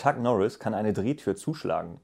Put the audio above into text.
Chuck Norris kann eine Drehtür zuschlagen.